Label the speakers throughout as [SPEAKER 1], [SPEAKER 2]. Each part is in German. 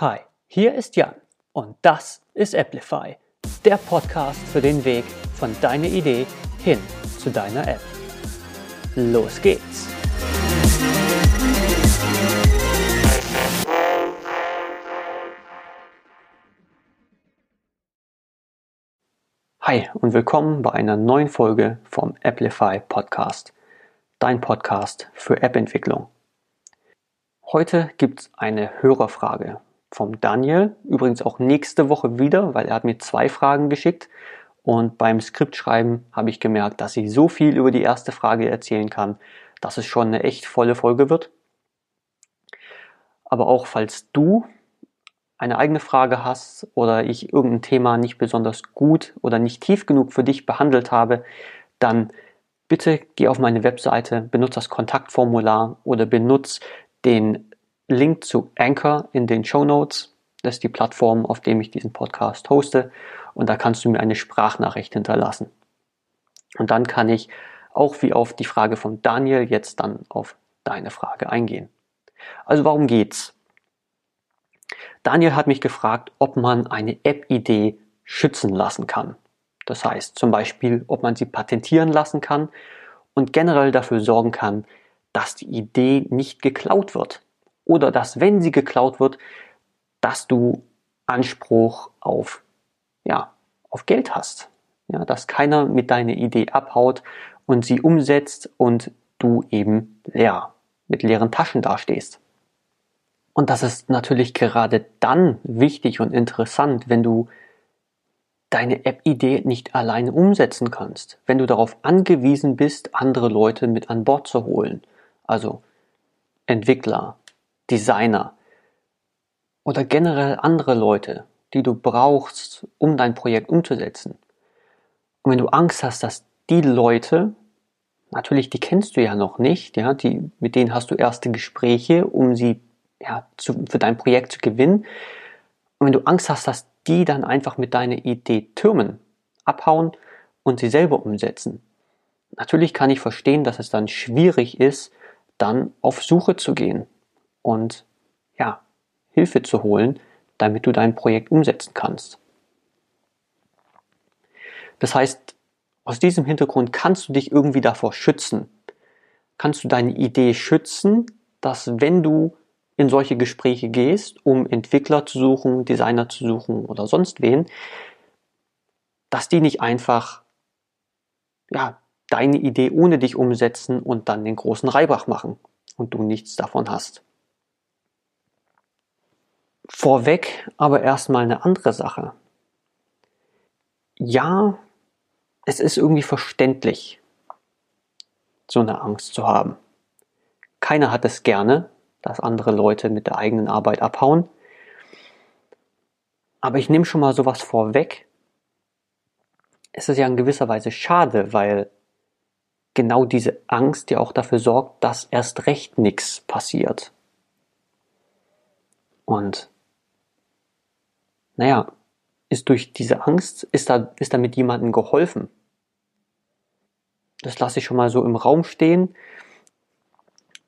[SPEAKER 1] Hi, hier ist Jan und das ist Applify, der Podcast für den Weg von deiner Idee hin zu deiner App. Los geht's! Hi und willkommen bei einer neuen Folge vom Applify Podcast, dein Podcast für App-Entwicklung. Heute gibt es eine Hörerfrage vom Daniel, übrigens auch nächste Woche wieder, weil er hat mir zwei Fragen geschickt und beim Skriptschreiben habe ich gemerkt, dass ich so viel über die erste Frage erzählen kann, dass es schon eine echt volle Folge wird. Aber auch falls du eine eigene Frage hast oder ich irgendein Thema nicht besonders gut oder nicht tief genug für dich behandelt habe, dann bitte geh auf meine Webseite, benutze das Kontaktformular oder benutze den Link zu Anchor in den Show Notes. Das ist die Plattform, auf dem ich diesen Podcast hoste. Und da kannst du mir eine Sprachnachricht hinterlassen. Und dann kann ich auch wie auf die Frage von Daniel jetzt dann auf deine Frage eingehen. Also warum geht's? Daniel hat mich gefragt, ob man eine App-Idee schützen lassen kann. Das heißt zum Beispiel, ob man sie patentieren lassen kann und generell dafür sorgen kann, dass die Idee nicht geklaut wird. Oder dass, wenn sie geklaut wird, dass du Anspruch auf, ja, auf Geld hast. Ja, dass keiner mit deiner Idee abhaut und sie umsetzt und du eben leer, mit leeren Taschen dastehst. Und das ist natürlich gerade dann wichtig und interessant, wenn du deine App-Idee nicht alleine umsetzen kannst, wenn du darauf angewiesen bist, andere Leute mit an Bord zu holen also Entwickler, Designer oder generell andere Leute, die du brauchst, um dein Projekt umzusetzen. Und wenn du Angst hast, dass die Leute, natürlich, die kennst du ja noch nicht, ja, die, mit denen hast du erste Gespräche, um sie ja, zu, für dein Projekt zu gewinnen. Und wenn du Angst hast, dass die dann einfach mit deiner Idee türmen, abhauen und sie selber umsetzen. Natürlich kann ich verstehen, dass es dann schwierig ist, dann auf Suche zu gehen und ja, Hilfe zu holen, damit du dein Projekt umsetzen kannst. Das heißt, aus diesem Hintergrund kannst du dich irgendwie davor schützen. Kannst du deine Idee schützen, dass wenn du in solche Gespräche gehst, um Entwickler zu suchen, Designer zu suchen oder sonst wen, dass die nicht einfach ja, deine Idee ohne dich umsetzen und dann den großen Reibach machen und du nichts davon hast. Vorweg aber erstmal eine andere Sache. Ja, es ist irgendwie verständlich, so eine Angst zu haben. Keiner hat es gerne, dass andere Leute mit der eigenen Arbeit abhauen. Aber ich nehme schon mal sowas vorweg. Es ist ja in gewisser Weise schade, weil genau diese Angst ja auch dafür sorgt, dass erst recht nichts passiert. Und naja, ist durch diese Angst, ist, da, ist damit jemandem geholfen. Das lasse ich schon mal so im Raum stehen.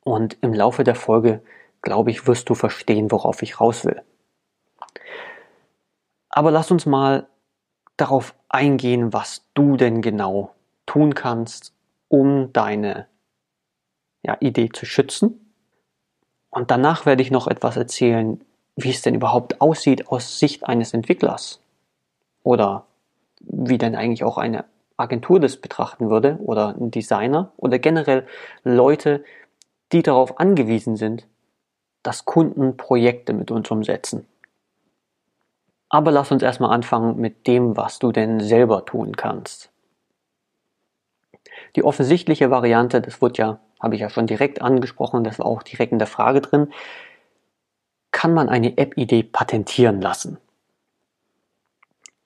[SPEAKER 1] Und im Laufe der Folge, glaube ich, wirst du verstehen, worauf ich raus will. Aber lass uns mal darauf eingehen, was du denn genau tun kannst, um deine ja, Idee zu schützen. Und danach werde ich noch etwas erzählen, wie es denn überhaupt aussieht aus Sicht eines Entwicklers. Oder wie denn eigentlich auch eine Agentur das betrachten würde oder ein Designer oder generell Leute, die darauf angewiesen sind, dass Kunden Projekte mit uns umsetzen. Aber lass uns erstmal anfangen mit dem, was du denn selber tun kannst. Die offensichtliche Variante, das wird ja, habe ich ja schon direkt angesprochen, das war auch direkt in der Frage drin, kann man eine App-Idee patentieren lassen?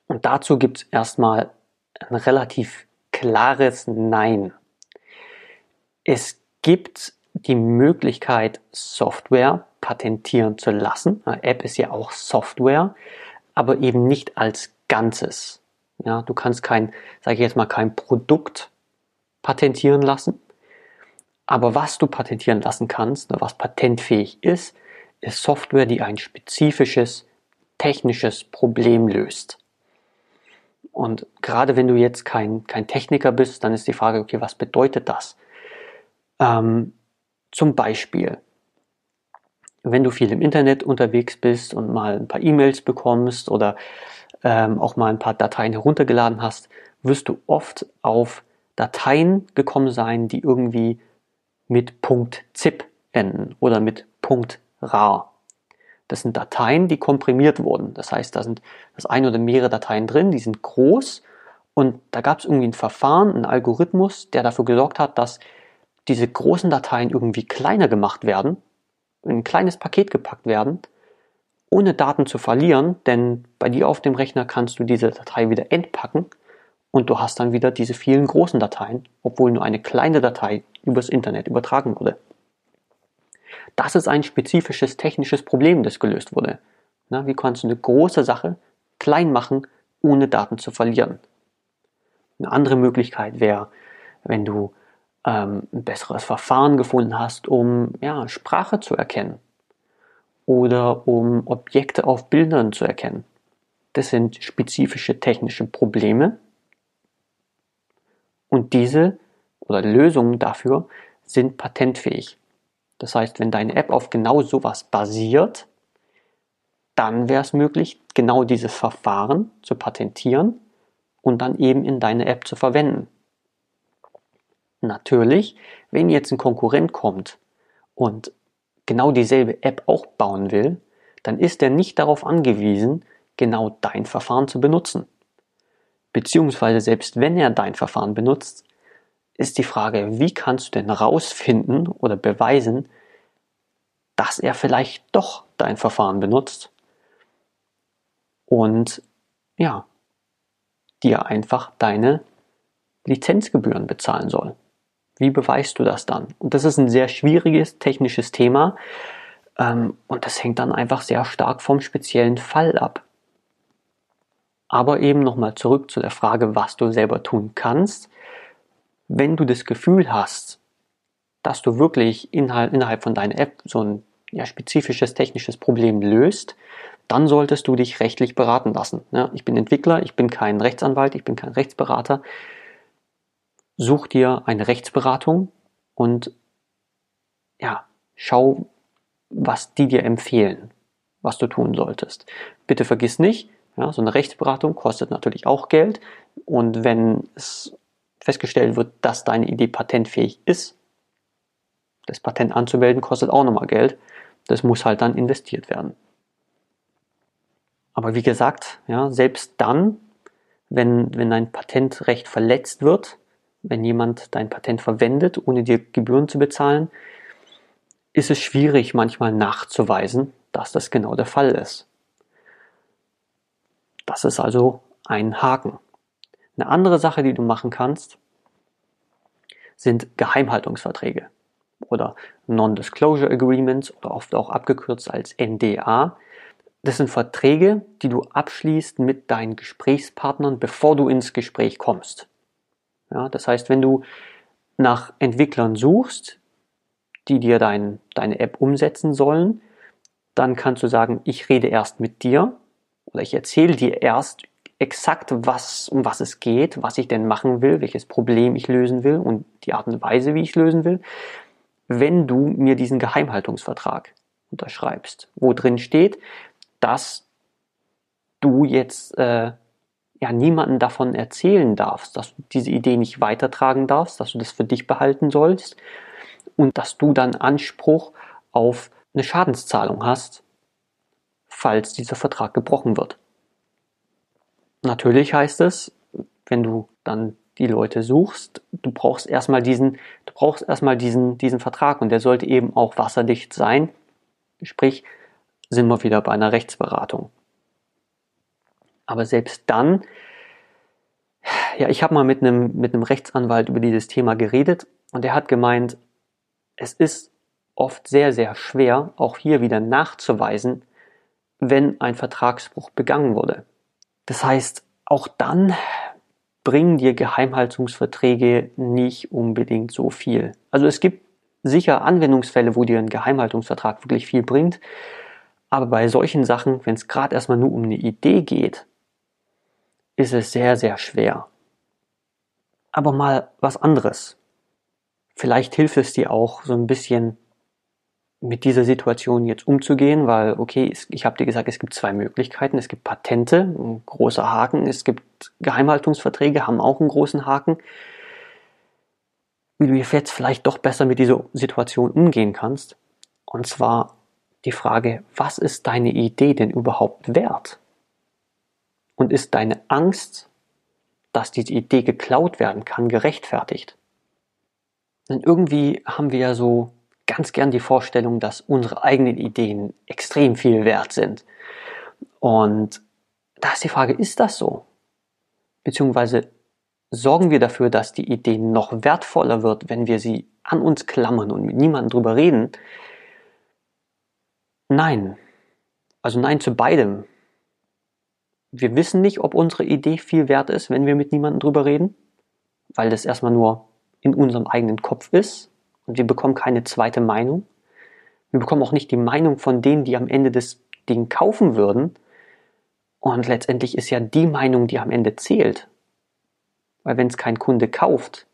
[SPEAKER 1] Und dazu gibt es erstmal ein relativ klares Nein. Es gibt die Möglichkeit, Software patentieren zu lassen. Eine App ist ja auch Software, aber eben nicht als Ganzes. Ja, du kannst kein, sage ich jetzt mal, kein Produkt patentieren lassen. Aber was du patentieren lassen kannst, was patentfähig ist, ist Software, die ein spezifisches technisches Problem löst. Und gerade wenn du jetzt kein, kein Techniker bist, dann ist die Frage, okay, was bedeutet das? Ähm, zum Beispiel, wenn du viel im Internet unterwegs bist und mal ein paar E-Mails bekommst oder ähm, auch mal ein paar Dateien heruntergeladen hast, wirst du oft auf Dateien gekommen sein, die irgendwie mit .zip enden oder mit .rar. Das sind Dateien, die komprimiert wurden. Das heißt, da sind das eine oder mehrere Dateien drin, die sind groß und da gab es irgendwie ein Verfahren, einen Algorithmus, der dafür gesorgt hat, dass diese großen Dateien irgendwie kleiner gemacht werden, in ein kleines Paket gepackt werden, ohne Daten zu verlieren, denn bei dir auf dem Rechner kannst du diese Datei wieder entpacken und du hast dann wieder diese vielen großen Dateien, obwohl nur eine kleine Datei übers Internet übertragen wurde. Das ist ein spezifisches technisches Problem, das gelöst wurde. Na, wie kannst du eine große Sache klein machen, ohne Daten zu verlieren? Eine andere Möglichkeit wäre, wenn du ähm, ein besseres Verfahren gefunden hast, um ja, Sprache zu erkennen oder um Objekte auf Bildern zu erkennen. Das sind spezifische technische Probleme und diese oder Lösungen dafür sind patentfähig. Das heißt, wenn deine App auf genau sowas basiert, dann wäre es möglich, genau dieses Verfahren zu patentieren und dann eben in deine App zu verwenden. Natürlich, wenn jetzt ein Konkurrent kommt und genau dieselbe App auch bauen will, dann ist er nicht darauf angewiesen, genau dein Verfahren zu benutzen. Beziehungsweise selbst wenn er dein Verfahren benutzt, ist die Frage, wie kannst du denn rausfinden oder beweisen, dass er vielleicht doch dein Verfahren benutzt und ja, dir einfach deine Lizenzgebühren bezahlen soll. Wie beweist du das dann? Und das ist ein sehr schwieriges technisches Thema ähm, und das hängt dann einfach sehr stark vom speziellen Fall ab. Aber eben nochmal zurück zu der Frage, was du selber tun kannst wenn du das Gefühl hast, dass du wirklich innerhalb von deiner App so ein ja, spezifisches technisches Problem löst, dann solltest du dich rechtlich beraten lassen. Ja, ich bin Entwickler, ich bin kein Rechtsanwalt, ich bin kein Rechtsberater. Such dir eine Rechtsberatung und ja, schau, was die dir empfehlen, was du tun solltest. Bitte vergiss nicht, ja, so eine Rechtsberatung kostet natürlich auch Geld und wenn es festgestellt wird, dass deine Idee patentfähig ist, das Patent anzumelden kostet auch nochmal Geld. Das muss halt dann investiert werden. Aber wie gesagt, ja, selbst dann, wenn, wenn dein Patentrecht verletzt wird, wenn jemand dein Patent verwendet, ohne dir Gebühren zu bezahlen, ist es schwierig manchmal nachzuweisen, dass das genau der Fall ist. Das ist also ein Haken. Eine andere Sache, die du machen kannst, sind Geheimhaltungsverträge oder Non-Disclosure Agreements oder oft auch abgekürzt als NDA. Das sind Verträge, die du abschließt mit deinen Gesprächspartnern, bevor du ins Gespräch kommst. Ja, das heißt, wenn du nach Entwicklern suchst, die dir dein, deine App umsetzen sollen, dann kannst du sagen, ich rede erst mit dir oder ich erzähle dir erst exakt, was, um was es geht, was ich denn machen will, welches Problem ich lösen will und die Art und Weise, wie ich lösen will, wenn du mir diesen Geheimhaltungsvertrag unterschreibst, wo drin steht, dass du jetzt äh, ja niemanden davon erzählen darfst, dass du diese Idee nicht weitertragen darfst, dass du das für dich behalten sollst und dass du dann Anspruch auf eine Schadenszahlung hast, falls dieser Vertrag gebrochen wird. Natürlich heißt es, wenn du dann die Leute suchst, du brauchst erstmal diesen, du brauchst erstmal diesen, diesen Vertrag und der sollte eben auch wasserdicht sein. Sprich, sind wir wieder bei einer Rechtsberatung. Aber selbst dann, ja, ich habe mal mit einem, mit einem Rechtsanwalt über dieses Thema geredet und er hat gemeint, es ist oft sehr, sehr schwer, auch hier wieder nachzuweisen, wenn ein Vertragsbruch begangen wurde. Das heißt, auch dann bringen dir Geheimhaltungsverträge nicht unbedingt so viel. Also es gibt sicher Anwendungsfälle, wo dir ein Geheimhaltungsvertrag wirklich viel bringt. Aber bei solchen Sachen, wenn es gerade erstmal nur um eine Idee geht, ist es sehr, sehr schwer. Aber mal was anderes. Vielleicht hilft es dir auch so ein bisschen mit dieser Situation jetzt umzugehen, weil, okay, ich habe dir gesagt, es gibt zwei Möglichkeiten. Es gibt Patente, ein großer Haken. Es gibt Geheimhaltungsverträge, haben auch einen großen Haken. Wie du jetzt vielleicht doch besser mit dieser Situation umgehen kannst. Und zwar die Frage, was ist deine Idee denn überhaupt wert? Und ist deine Angst, dass diese Idee geklaut werden kann, gerechtfertigt? Denn irgendwie haben wir ja so ganz gern die Vorstellung, dass unsere eigenen Ideen extrem viel wert sind. Und da ist die Frage, ist das so? Beziehungsweise sorgen wir dafür, dass die Idee noch wertvoller wird, wenn wir sie an uns klammern und mit niemandem drüber reden? Nein. Also nein zu beidem. Wir wissen nicht, ob unsere Idee viel wert ist, wenn wir mit niemandem drüber reden, weil das erstmal nur in unserem eigenen Kopf ist und wir bekommen keine zweite Meinung. Wir bekommen auch nicht die Meinung von denen, die am Ende das Ding kaufen würden. Und letztendlich ist ja die Meinung, die am Ende zählt. Weil wenn es kein Kunde kauft,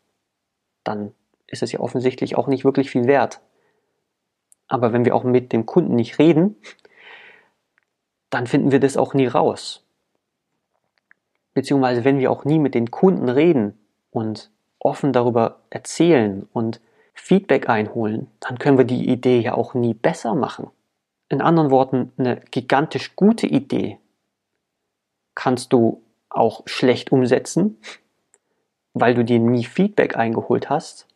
[SPEAKER 1] dann ist es ja offensichtlich auch nicht wirklich viel wert. Aber wenn wir auch mit dem Kunden nicht reden, dann finden wir das auch nie raus. Beziehungsweise wenn wir auch nie mit den Kunden reden und offen darüber erzählen und Feedback einholen, dann können wir die Idee ja auch nie besser machen. In anderen Worten, eine gigantisch gute Idee kannst du auch schlecht umsetzen, weil du dir nie Feedback eingeholt hast,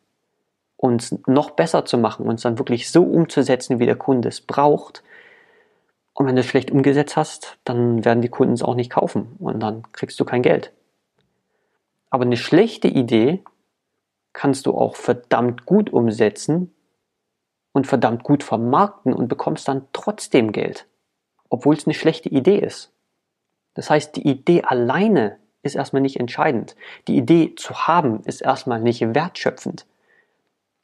[SPEAKER 1] uns noch besser zu machen, uns dann wirklich so umzusetzen, wie der Kunde es braucht. Und wenn du es schlecht umgesetzt hast, dann werden die Kunden es auch nicht kaufen und dann kriegst du kein Geld. Aber eine schlechte Idee kannst du auch verdammt gut umsetzen und verdammt gut vermarkten und bekommst dann trotzdem Geld, obwohl es eine schlechte Idee ist. Das heißt, die Idee alleine ist erstmal nicht entscheidend. Die Idee zu haben ist erstmal nicht wertschöpfend.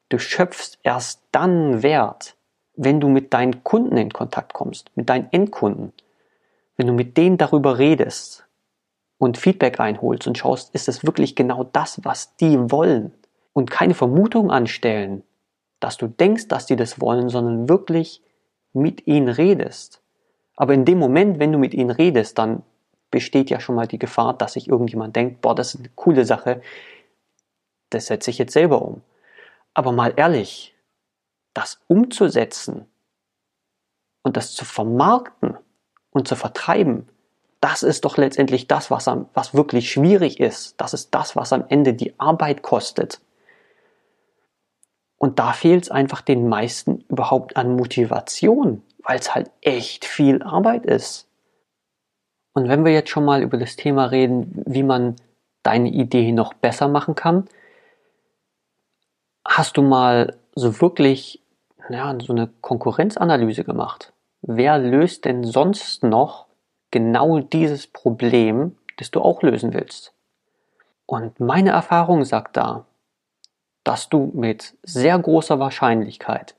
[SPEAKER 1] Du schöpfst erst dann Wert, wenn du mit deinen Kunden in Kontakt kommst, mit deinen Endkunden. Wenn du mit denen darüber redest und Feedback einholst und schaust, ist es wirklich genau das, was die wollen und keine Vermutung anstellen, dass du denkst, dass die das wollen, sondern wirklich mit ihnen redest. Aber in dem Moment, wenn du mit ihnen redest, dann besteht ja schon mal die Gefahr, dass sich irgendjemand denkt, boah, das ist eine coole Sache, das setze ich jetzt selber um. Aber mal ehrlich, das umzusetzen und das zu vermarkten und zu vertreiben, das ist doch letztendlich das, was, am, was wirklich schwierig ist. Das ist das, was am Ende die Arbeit kostet. Und da fehlt es einfach den meisten überhaupt an Motivation, weil es halt echt viel Arbeit ist. Und wenn wir jetzt schon mal über das Thema reden, wie man deine Idee noch besser machen kann, hast du mal so wirklich ja, so eine Konkurrenzanalyse gemacht? Wer löst denn sonst noch genau dieses Problem, das du auch lösen willst? Und meine Erfahrung sagt da, dass du mit sehr großer Wahrscheinlichkeit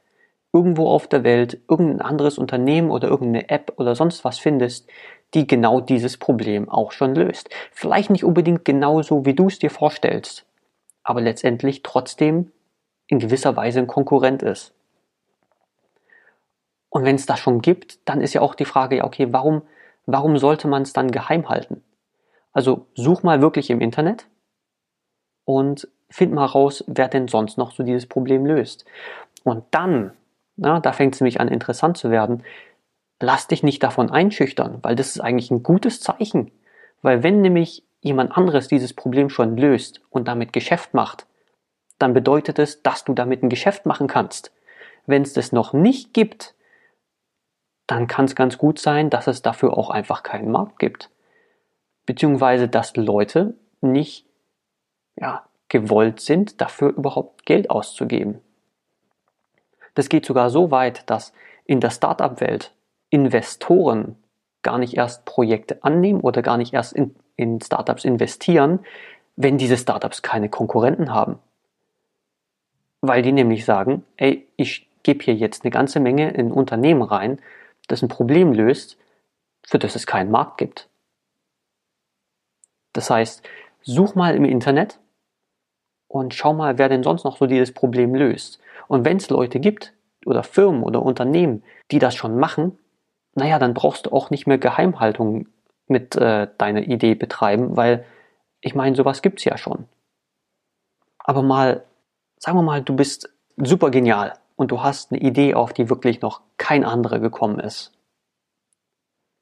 [SPEAKER 1] irgendwo auf der Welt irgendein anderes Unternehmen oder irgendeine App oder sonst was findest, die genau dieses Problem auch schon löst. Vielleicht nicht unbedingt genauso, wie du es dir vorstellst, aber letztendlich trotzdem in gewisser Weise ein Konkurrent ist. Und wenn es das schon gibt, dann ist ja auch die Frage, okay, warum, warum sollte man es dann geheim halten? Also such mal wirklich im Internet und find mal raus, wer denn sonst noch so dieses Problem löst. Und dann, na, da fängt es nämlich an interessant zu werden, lass dich nicht davon einschüchtern, weil das ist eigentlich ein gutes Zeichen. Weil wenn nämlich jemand anderes dieses Problem schon löst und damit Geschäft macht, dann bedeutet es, dass du damit ein Geschäft machen kannst. Wenn es das noch nicht gibt, dann kann es ganz gut sein, dass es dafür auch einfach keinen Markt gibt. Beziehungsweise, dass Leute nicht ja, gewollt sind, dafür überhaupt Geld auszugeben. Das geht sogar so weit, dass in der Startup-Welt Investoren gar nicht erst Projekte annehmen oder gar nicht erst in, in Startups investieren, wenn diese Startups keine Konkurrenten haben. Weil die nämlich sagen, ey, ich gebe hier jetzt eine ganze Menge in ein Unternehmen rein, das ein Problem löst, für das es keinen Markt gibt. Das heißt, such mal im Internet und schau mal, wer denn sonst noch so dieses Problem löst. Und wenn es Leute gibt oder Firmen oder Unternehmen, die das schon machen, naja, dann brauchst du auch nicht mehr Geheimhaltung mit äh, deiner Idee betreiben, weil ich meine, sowas gibt's ja schon. Aber mal, sagen wir mal, du bist super genial und du hast eine Idee, auf die wirklich noch kein anderer gekommen ist.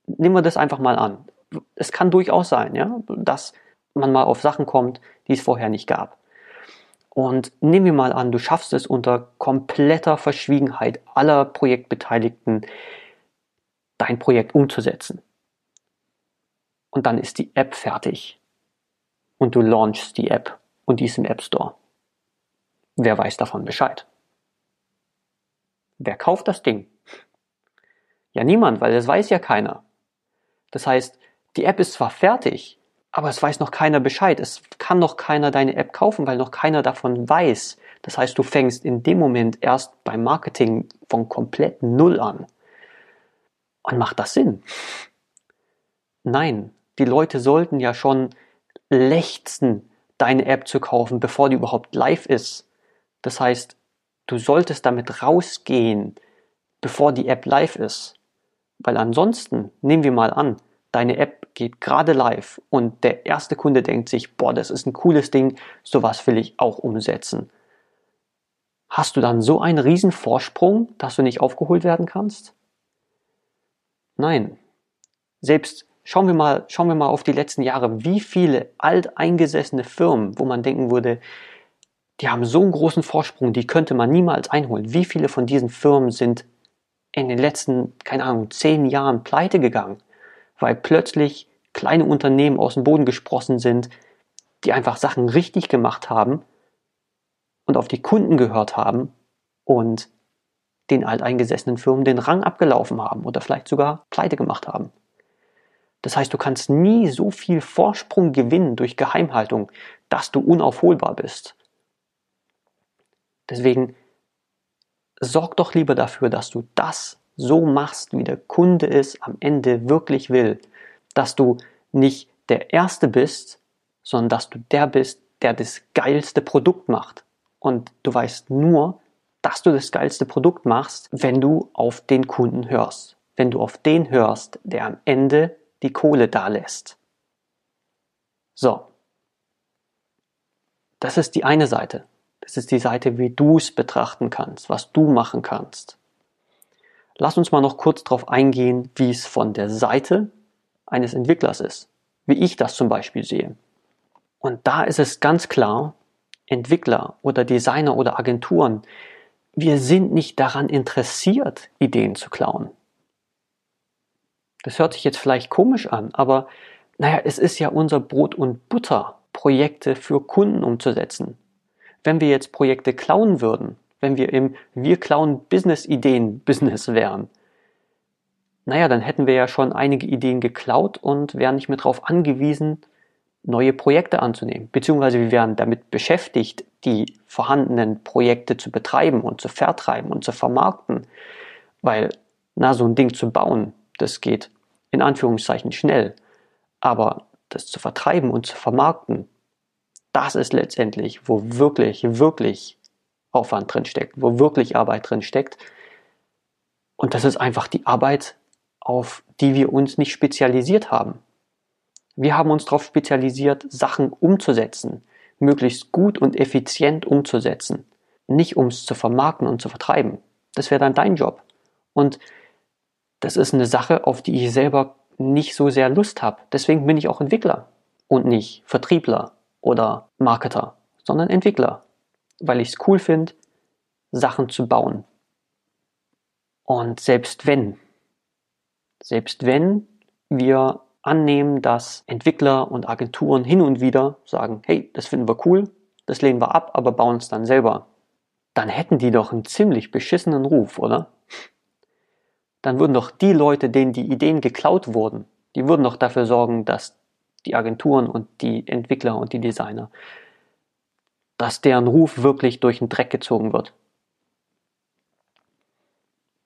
[SPEAKER 1] Nehmen wir das einfach mal an. Es kann durchaus sein, ja, dass man mal auf Sachen kommt, die es vorher nicht gab. Und nehmen wir mal an, du schaffst es unter kompletter Verschwiegenheit aller Projektbeteiligten, dein Projekt umzusetzen. Und dann ist die App fertig. Und du launchst die App und die ist im App Store. Wer weiß davon Bescheid? Wer kauft das Ding? Ja, niemand, weil das weiß ja keiner. Das heißt, die App ist zwar fertig, aber es weiß noch keiner Bescheid. Es kann noch keiner deine App kaufen, weil noch keiner davon weiß. Das heißt, du fängst in dem Moment erst beim Marketing von komplett Null an. Und macht das Sinn? Nein, die Leute sollten ja schon lechzen, deine App zu kaufen, bevor die überhaupt live ist. Das heißt, du solltest damit rausgehen, bevor die App live ist. Weil ansonsten, nehmen wir mal an, deine App geht gerade live und der erste Kunde denkt sich, boah, das ist ein cooles Ding, sowas will ich auch umsetzen. Hast du dann so einen riesen Vorsprung, dass du nicht aufgeholt werden kannst? Nein. Selbst schauen wir mal, schauen wir mal auf die letzten Jahre, wie viele alteingesessene Firmen, wo man denken würde, die haben so einen großen Vorsprung, die könnte man niemals einholen. Wie viele von diesen Firmen sind in den letzten, keine Ahnung, zehn Jahren pleite gegangen? Weil plötzlich kleine Unternehmen aus dem Boden gesprossen sind, die einfach Sachen richtig gemacht haben und auf die Kunden gehört haben und den alteingesessenen Firmen den Rang abgelaufen haben oder vielleicht sogar pleite gemacht haben. Das heißt, du kannst nie so viel Vorsprung gewinnen durch Geheimhaltung, dass du unaufholbar bist. Deswegen sorg doch lieber dafür, dass du das so machst, wie der Kunde es am Ende wirklich will. Dass du nicht der Erste bist, sondern dass du der bist, der das geilste Produkt macht. Und du weißt nur, dass du das geilste Produkt machst, wenn du auf den Kunden hörst. Wenn du auf den hörst, der am Ende die Kohle da lässt. So. Das ist die eine Seite. Das ist die Seite, wie du es betrachten kannst, was du machen kannst. Lass uns mal noch kurz darauf eingehen, wie es von der Seite eines Entwicklers ist, wie ich das zum Beispiel sehe. Und da ist es ganz klar, Entwickler oder Designer oder Agenturen, wir sind nicht daran interessiert, Ideen zu klauen. Das hört sich jetzt vielleicht komisch an, aber naja, es ist ja unser Brot und Butter, Projekte für Kunden umzusetzen. Wenn wir jetzt Projekte klauen würden, wenn wir im Wir klauen Business-Ideen-Business wären. Naja, dann hätten wir ja schon einige Ideen geklaut und wären nicht mehr darauf angewiesen, neue Projekte anzunehmen. Beziehungsweise wir wären damit beschäftigt, die vorhandenen Projekte zu betreiben und zu vertreiben und zu vermarkten. Weil, na, so ein Ding zu bauen, das geht in Anführungszeichen schnell. Aber das zu vertreiben und zu vermarkten, das ist letztendlich, wo wirklich, wirklich Aufwand drin steckt, wo wirklich Arbeit drin steckt. Und das ist einfach die Arbeit, auf die wir uns nicht spezialisiert haben. Wir haben uns darauf spezialisiert, Sachen umzusetzen, möglichst gut und effizient umzusetzen, nicht um es zu vermarkten und zu vertreiben. Das wäre dann dein Job. Und das ist eine Sache, auf die ich selber nicht so sehr Lust habe. Deswegen bin ich auch Entwickler und nicht Vertriebler oder Marketer, sondern Entwickler weil ich es cool finde, Sachen zu bauen. Und selbst wenn, selbst wenn wir annehmen, dass Entwickler und Agenturen hin und wieder sagen, hey, das finden wir cool, das lehnen wir ab, aber bauen es dann selber, dann hätten die doch einen ziemlich beschissenen Ruf, oder? Dann würden doch die Leute, denen die Ideen geklaut wurden, die würden doch dafür sorgen, dass die Agenturen und die Entwickler und die Designer dass deren Ruf wirklich durch den Dreck gezogen wird.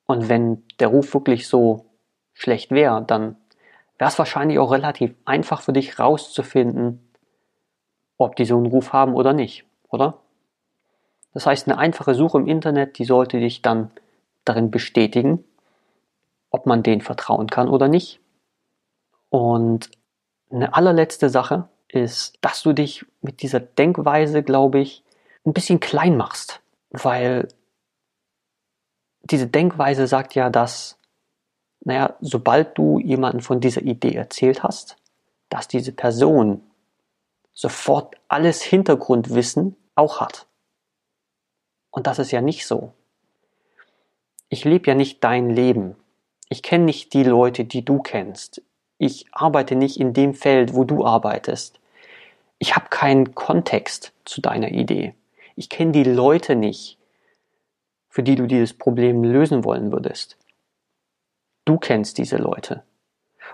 [SPEAKER 1] Und wenn der Ruf wirklich so schlecht wäre, dann wäre es wahrscheinlich auch relativ einfach für dich rauszufinden, ob die so einen Ruf haben oder nicht, oder? Das heißt, eine einfache Suche im Internet, die sollte dich dann darin bestätigen, ob man denen vertrauen kann oder nicht. Und eine allerletzte Sache ist, dass du dich mit dieser Denkweise, glaube ich, ein bisschen klein machst, weil diese Denkweise sagt ja, dass, naja, sobald du jemanden von dieser Idee erzählt hast, dass diese Person sofort alles Hintergrundwissen auch hat. Und das ist ja nicht so. Ich lebe ja nicht dein Leben. Ich kenne nicht die Leute, die du kennst. Ich arbeite nicht in dem Feld, wo du arbeitest. Ich habe keinen Kontext zu deiner Idee. Ich kenne die Leute nicht, für die du dieses Problem lösen wollen würdest. Du kennst diese Leute.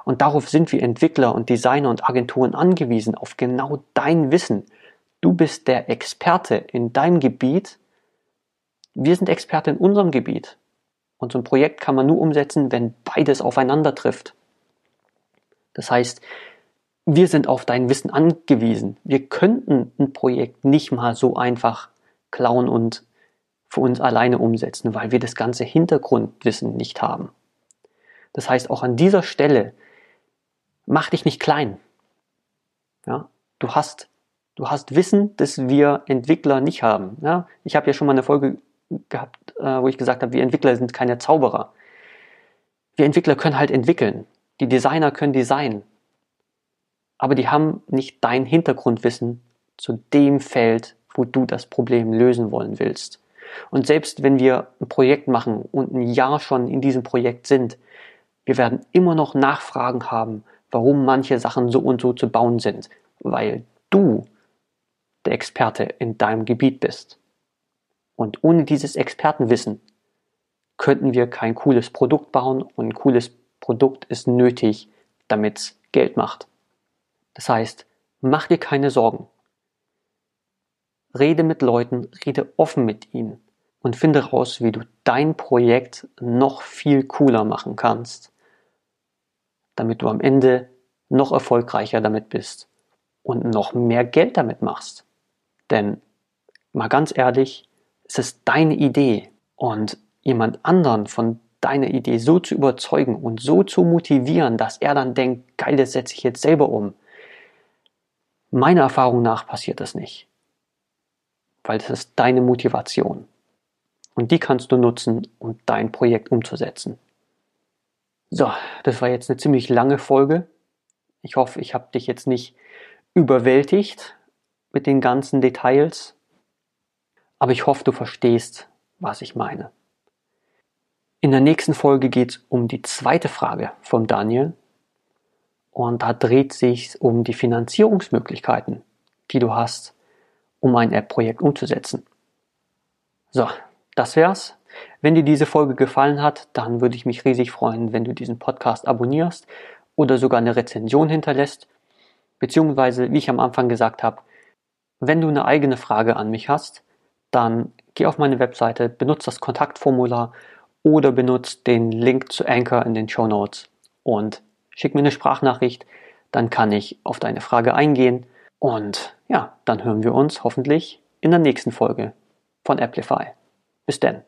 [SPEAKER 1] Und darauf sind wir Entwickler und Designer und Agenturen angewiesen, auf genau dein Wissen. Du bist der Experte in deinem Gebiet. Wir sind Experte in unserem Gebiet. Und so ein Projekt kann man nur umsetzen, wenn beides aufeinander trifft. Das heißt, wir sind auf dein Wissen angewiesen. Wir könnten ein Projekt nicht mal so einfach klauen und für uns alleine umsetzen, weil wir das ganze Hintergrundwissen nicht haben. Das heißt, auch an dieser Stelle mach dich nicht klein. Ja, du hast, du hast Wissen, das wir Entwickler nicht haben. Ja, ich habe ja schon mal eine Folge gehabt, äh, wo ich gesagt habe, wir Entwickler sind keine Zauberer. Wir Entwickler können halt entwickeln. Die Designer können designen. Aber die haben nicht dein Hintergrundwissen zu dem Feld, wo du das Problem lösen wollen willst. Und selbst wenn wir ein Projekt machen und ein Jahr schon in diesem Projekt sind, wir werden immer noch Nachfragen haben, warum manche Sachen so und so zu bauen sind, weil du der Experte in deinem Gebiet bist. Und ohne dieses Expertenwissen könnten wir kein cooles Produkt bauen und ein cooles Produkt ist nötig, damit es Geld macht. Das heißt, mach dir keine Sorgen. Rede mit Leuten, rede offen mit ihnen und finde raus, wie du dein Projekt noch viel cooler machen kannst, damit du am Ende noch erfolgreicher damit bist und noch mehr Geld damit machst. Denn mal ganz ehrlich, es ist deine Idee und jemand anderen von deiner Idee so zu überzeugen und so zu motivieren, dass er dann denkt, geil, das setze ich jetzt selber um. Meiner Erfahrung nach passiert das nicht weil das ist deine Motivation. Und die kannst du nutzen, um dein Projekt umzusetzen. So, das war jetzt eine ziemlich lange Folge. Ich hoffe, ich habe dich jetzt nicht überwältigt mit den ganzen Details. Aber ich hoffe, du verstehst, was ich meine. In der nächsten Folge geht es um die zweite Frage von Daniel. Und da dreht sich um die Finanzierungsmöglichkeiten, die du hast, um ein App-Projekt umzusetzen. So, das wär's. Wenn dir diese Folge gefallen hat, dann würde ich mich riesig freuen, wenn du diesen Podcast abonnierst oder sogar eine Rezension hinterlässt. Beziehungsweise, wie ich am Anfang gesagt habe, wenn du eine eigene Frage an mich hast, dann geh auf meine Webseite, benutze das Kontaktformular oder benutze den Link zu Anchor in den Show Notes und schick mir eine Sprachnachricht, dann kann ich auf deine Frage eingehen und ja, dann hören wir uns hoffentlich in der nächsten Folge von Amplify. Bis dann.